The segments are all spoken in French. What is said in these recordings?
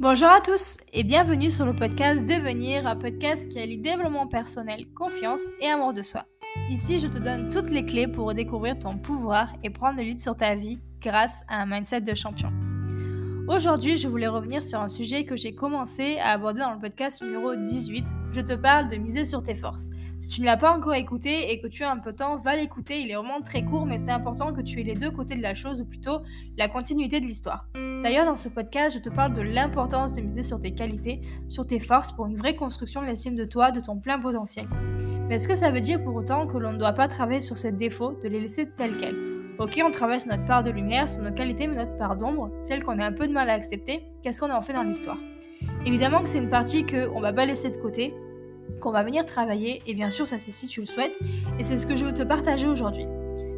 Bonjour à tous et bienvenue sur le podcast Devenir, un podcast qui allie développement personnel, confiance et amour de soi. Ici, je te donne toutes les clés pour redécouvrir ton pouvoir et prendre le lead sur ta vie grâce à un mindset de champion. Aujourd'hui, je voulais revenir sur un sujet que j'ai commencé à aborder dans le podcast numéro 18. Je te parle de miser sur tes forces. Si tu ne l'as pas encore écouté et que tu as un peu de temps, va l'écouter. Il est vraiment très court, mais c'est important que tu aies les deux côtés de la chose, ou plutôt la continuité de l'histoire. D'ailleurs, dans ce podcast, je te parle de l'importance de miser sur tes qualités, sur tes forces pour une vraie construction de l'estime de toi, de ton plein potentiel. Mais est-ce que ça veut dire pour autant que l'on ne doit pas travailler sur ces défauts, de les laisser tels quels? Ok, on travaille sur notre part de lumière, sur nos qualités, mais notre part d'ombre, celle qu'on a un peu de mal à accepter, qu'est-ce qu'on en fait dans l'histoire? Évidemment que c'est une partie qu'on va pas laisser de côté, qu'on va venir travailler, et bien sûr ça c'est si tu le souhaites, et c'est ce que je veux te partager aujourd'hui.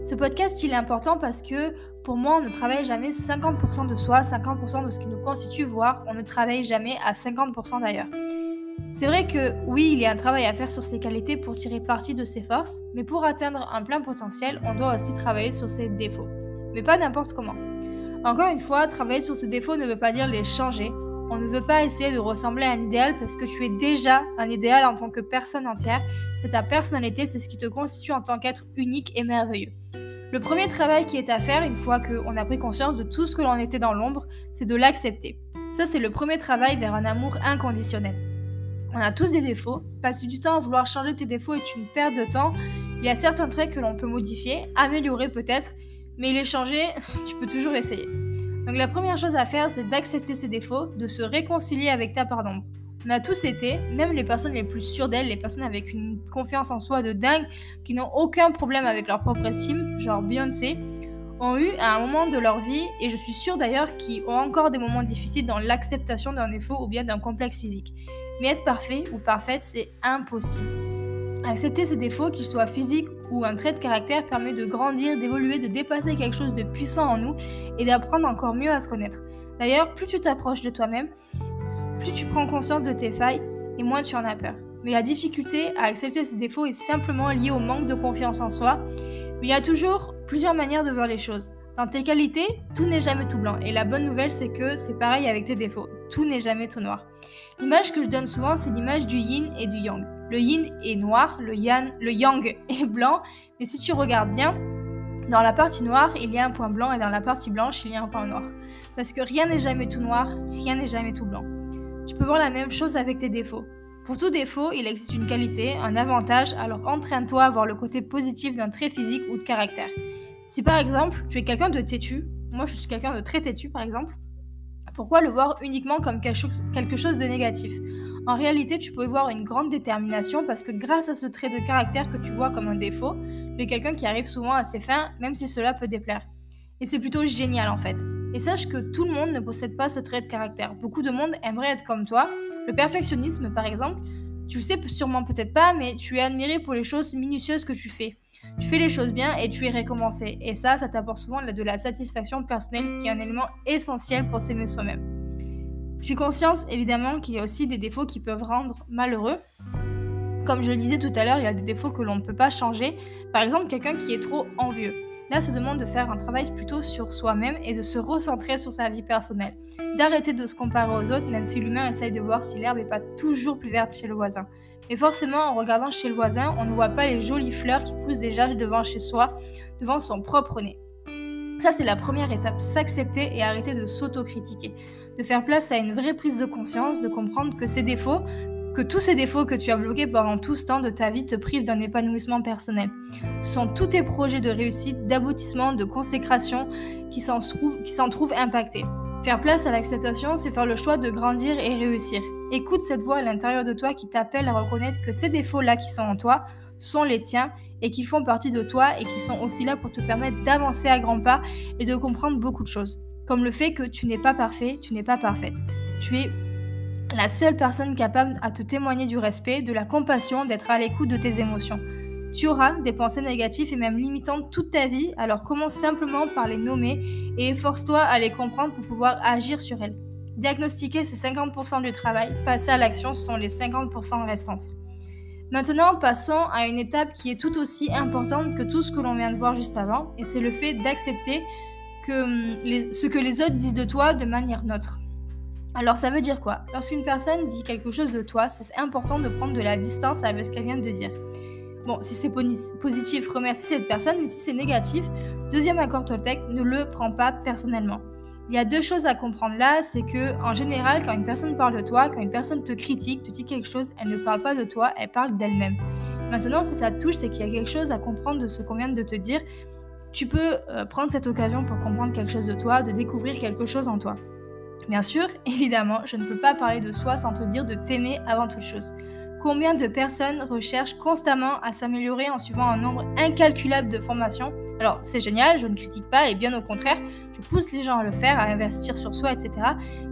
Ce podcast il est important parce que pour moi on ne travaille jamais 50% de soi, 50% de ce qui nous constitue, voire on ne travaille jamais à 50% d'ailleurs. C'est vrai que oui, il y a un travail à faire sur ses qualités pour tirer parti de ses forces, mais pour atteindre un plein potentiel, on doit aussi travailler sur ses défauts. Mais pas n'importe comment. Encore une fois, travailler sur ses défauts ne veut pas dire les changer. On ne veut pas essayer de ressembler à un idéal parce que tu es déjà un idéal en tant que personne entière. C'est ta personnalité, c'est ce qui te constitue en tant qu'être unique et merveilleux. Le premier travail qui est à faire, une fois qu'on a pris conscience de tout ce que l'on était dans l'ombre, c'est de l'accepter. Ça, c'est le premier travail vers un amour inconditionnel. On a tous des défauts. Passer du temps à vouloir changer tes défauts est une perte de temps. Il y a certains traits que l'on peut modifier, améliorer peut-être, mais les changer, tu peux toujours essayer. Donc la première chose à faire, c'est d'accepter ses défauts, de se réconcilier avec ta part d'ombre. On a tous été, même les personnes les plus sûres d'elles, les personnes avec une confiance en soi de dingue, qui n'ont aucun problème avec leur propre estime, genre Beyoncé, ont eu à un moment de leur vie, et je suis sûre d'ailleurs qu'ils ont encore des moments difficiles dans l'acceptation d'un défaut ou bien d'un complexe physique. Mais être parfait ou parfaite, c'est impossible. Accepter ses défauts, qu'ils soient physiques ou un trait de caractère, permet de grandir, d'évoluer, de dépasser quelque chose de puissant en nous et d'apprendre encore mieux à se connaître. D'ailleurs, plus tu t'approches de toi-même, plus tu prends conscience de tes failles et moins tu en as peur. Mais la difficulté à accepter ses défauts est simplement liée au manque de confiance en soi. Mais il y a toujours plusieurs manières de voir les choses. Dans tes qualités, tout n'est jamais tout blanc. Et la bonne nouvelle, c'est que c'est pareil avec tes défauts. Tout n'est jamais tout noir. L'image que je donne souvent, c'est l'image du yin et du yang. Le yin est noir, le, yang est blanc, mais si tu regardes bien, dans la partie noire, il y a un point blanc et dans la partie blanche, il y a un point noir. Parce que rien n'est jamais tout noir, rien n'est jamais tout blanc. Tu peux voir la même chose avec tes défauts. Pour tout défaut, il existe une qualité, un avantage, alors entraîne-toi à voir le côté positif d'un trait physique ou de caractère. Si par exemple, tu es quelqu'un de têtu, moi je suis quelqu'un de très têtu par exemple, pourquoi le voir uniquement comme quelque chose de négatif? En réalité, tu peux voir une grande détermination parce que grâce à ce trait de caractère que tu vois comme un défaut, tu es quelqu'un qui arrive souvent à ses fins, même si cela peut déplaire. Et c'est plutôt génial en fait. Et sache que tout le monde ne possède pas ce trait de caractère. Beaucoup de monde aimerait être comme toi. Le perfectionnisme, par exemple, tu le sais sûrement peut-être pas, mais tu es admiré pour les choses minutieuses que tu fais. Tu fais les choses bien et tu es récompensé. Et ça, ça t'apporte souvent de la satisfaction personnelle qui est un élément essentiel pour s'aimer soi-même. J'ai conscience évidemment qu'il y a aussi des défauts qui peuvent rendre malheureux. Comme je le disais tout à l'heure, il y a des défauts que l'on ne peut pas changer. Par exemple, quelqu'un qui est trop envieux. Là, ça demande de faire un travail plutôt sur soi-même et de se recentrer sur sa vie personnelle. D'arrêter de se comparer aux autres, même si l'humain essaye de voir si l'herbe n'est pas toujours plus verte chez le voisin. Mais forcément, en regardant chez le voisin, on ne voit pas les jolies fleurs qui poussent déjà devant chez soi, devant son propre nez. Ça, c'est la première étape, s'accepter et arrêter de s'autocritiquer. De faire place à une vraie prise de conscience, de comprendre que ces défauts, que tous ces défaux que tu as bloqués pendant tout ce temps de ta vie te privent d'un épanouissement personnel. Ce sont tous tes projets de réussite, d'aboutissement, de consécration qui s'en trouvent, trouvent impactés. Faire place à l'acceptation, c'est faire le choix de grandir et réussir. Écoute cette voix à l'intérieur de toi qui t'appelle à reconnaître que ces défauts-là qui sont en toi sont les tiens et qui font partie de toi et qui sont aussi là pour te permettre d'avancer à grands pas et de comprendre beaucoup de choses. Comme le fait que tu n'es pas parfait, tu n'es pas parfaite. Tu es la seule personne capable à te témoigner du respect, de la compassion, d'être à l'écoute de tes émotions. Tu auras des pensées négatives et même limitantes toute ta vie, alors commence simplement par les nommer et efforce-toi à les comprendre pour pouvoir agir sur elles. Diagnostiquer, c'est 50% du travail, passer à l'action, ce sont les 50% restantes. Maintenant, passons à une étape qui est tout aussi importante que tout ce que l'on vient de voir juste avant, et c'est le fait d'accepter que hum, ce que les autres disent de toi de manière neutre. Alors ça veut dire quoi? Lorsqu'une personne dit quelque chose de toi, c'est important de prendre de la distance avec ce qu'elle vient de dire. Bon, si c'est positif, remercie cette personne, mais si c'est négatif, deuxième accord Toltec, ne le prends pas personnellement. Il y a deux choses à comprendre là, c'est que en général, quand une personne parle de toi, quand une personne te critique, te dit quelque chose, elle ne parle pas de toi, elle parle d'elle-même. Maintenant, si ça te touche, c'est qu'il y a quelque chose à comprendre de ce qu'on vient de te dire. Tu peux euh, prendre cette occasion pour comprendre quelque chose de toi, de découvrir quelque chose en toi. Bien sûr, évidemment, je ne peux pas parler de soi sans te dire de t'aimer avant toute chose. Combien de personnes recherchent constamment à s'améliorer en suivant un nombre incalculable de formations? Alors c'est génial, je ne critique pas et bien au contraire, je pousse les gens à le faire, à investir sur soi, etc.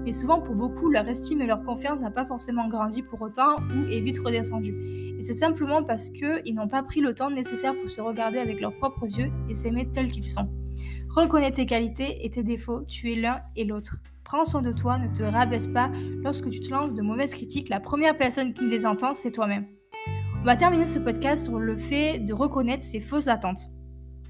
Mais souvent pour beaucoup, leur estime et leur confiance n'a pas forcément grandi pour autant ou est vite redescendue. Et c'est simplement parce qu'ils n'ont pas pris le temps nécessaire pour se regarder avec leurs propres yeux et s'aimer tels qu'ils sont. Reconnais tes qualités et tes défauts, tu es l'un et l'autre. Prends soin de toi, ne te rabaisse pas. Lorsque tu te lances de mauvaises critiques, la première personne qui les entend, c'est toi-même. On va terminer ce podcast sur le fait de reconnaître ses fausses attentes.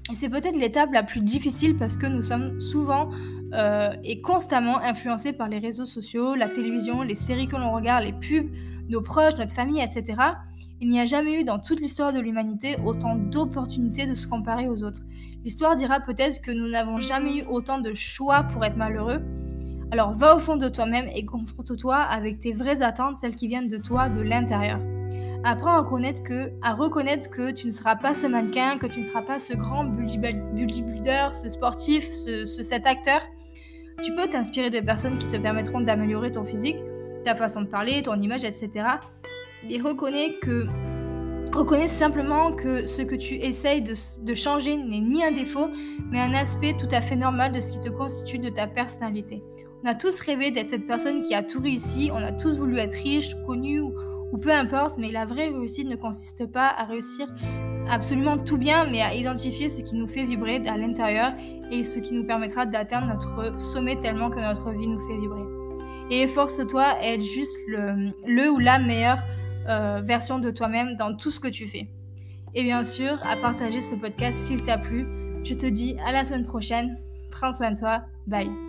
Et c'est peut-être l'étape la plus difficile parce que nous sommes souvent euh, et constamment influencés par les réseaux sociaux, la télévision, les séries que l'on regarde, les pubs, nos proches, notre famille, etc. Il n'y a jamais eu dans toute l'histoire de l'humanité autant d'opportunités de se comparer aux autres. L'histoire dira peut-être que nous n'avons jamais eu autant de choix pour être malheureux, alors va au fond de toi-même et confronte-toi avec tes vraies attentes, celles qui viennent de toi, de l'intérieur. Apprends à reconnaître que, à reconnaître que tu ne seras pas ce mannequin, que tu ne seras pas ce grand builder, ce sportif, ce, cet acteur. Tu peux t'inspirer de personnes qui te permettront d'améliorer ton physique, ta façon de parler, ton image, etc. Mais reconnais que Reconnais simplement que ce que tu essayes de, changer n'est ni un défaut, mais un aspect tout à fait normal de ce qui te constitue de ta personnalité. On a tous rêvé d'être cette personne qui a tout réussi, on a tous voulu être riche, connu ou, peu importe, mais la vraie réussite ne consiste pas à réussir absolument tout bien, mais à identifier ce qui nous fait vibrer à l'intérieur et ce qui nous permettra d'atteindre notre sommet tellement que notre vie nous fait vibrer. Et efforce-toi à être juste le, ou la meilleure euh, version de toi-même dans tout ce que tu fais. Et bien sûr, à partager ce podcast s'il t'a plu. Je te dis à la semaine prochaine. Prends soin de toi. Bye.